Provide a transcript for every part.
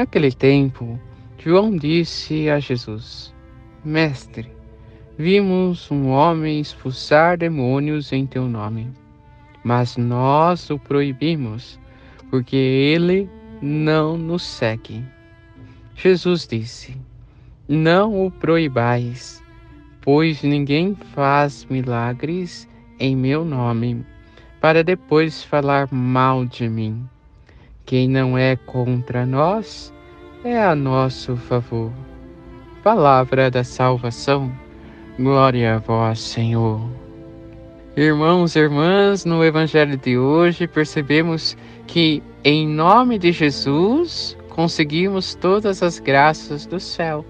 Naquele tempo, João disse a Jesus: Mestre, vimos um homem expulsar demônios em teu nome, mas nós o proibimos, porque ele não nos segue. Jesus disse: Não o proibais, pois ninguém faz milagres em meu nome, para depois falar mal de mim. Quem não é contra nós é a nosso favor. Palavra da salvação, glória a vós, Senhor. Irmãos e irmãs, no Evangelho de hoje percebemos que, em nome de Jesus, conseguimos todas as graças do céu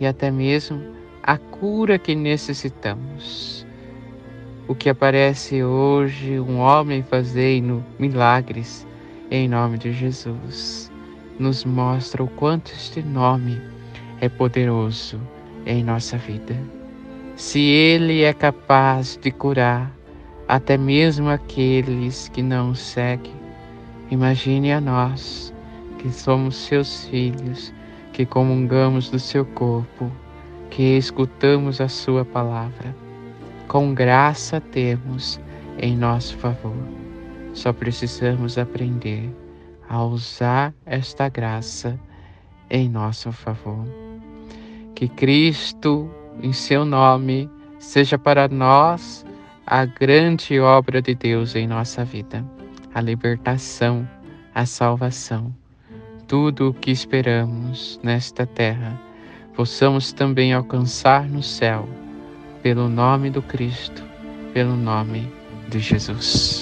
e até mesmo a cura que necessitamos. O que aparece hoje, um homem fazendo milagres em nome de Jesus, nos mostra o quanto este nome é poderoso em nossa vida. Se ele é capaz de curar até mesmo aqueles que não o seguem, imagine a nós que somos seus filhos, que comungamos do seu corpo, que escutamos a sua palavra. Com graça temos em nosso favor. Só precisamos aprender a usar esta graça em nosso favor. Que Cristo, em seu nome, seja para nós a grande obra de Deus em nossa vida, a libertação, a salvação. Tudo o que esperamos nesta terra, possamos também alcançar no céu, pelo nome do Cristo, pelo nome de Jesus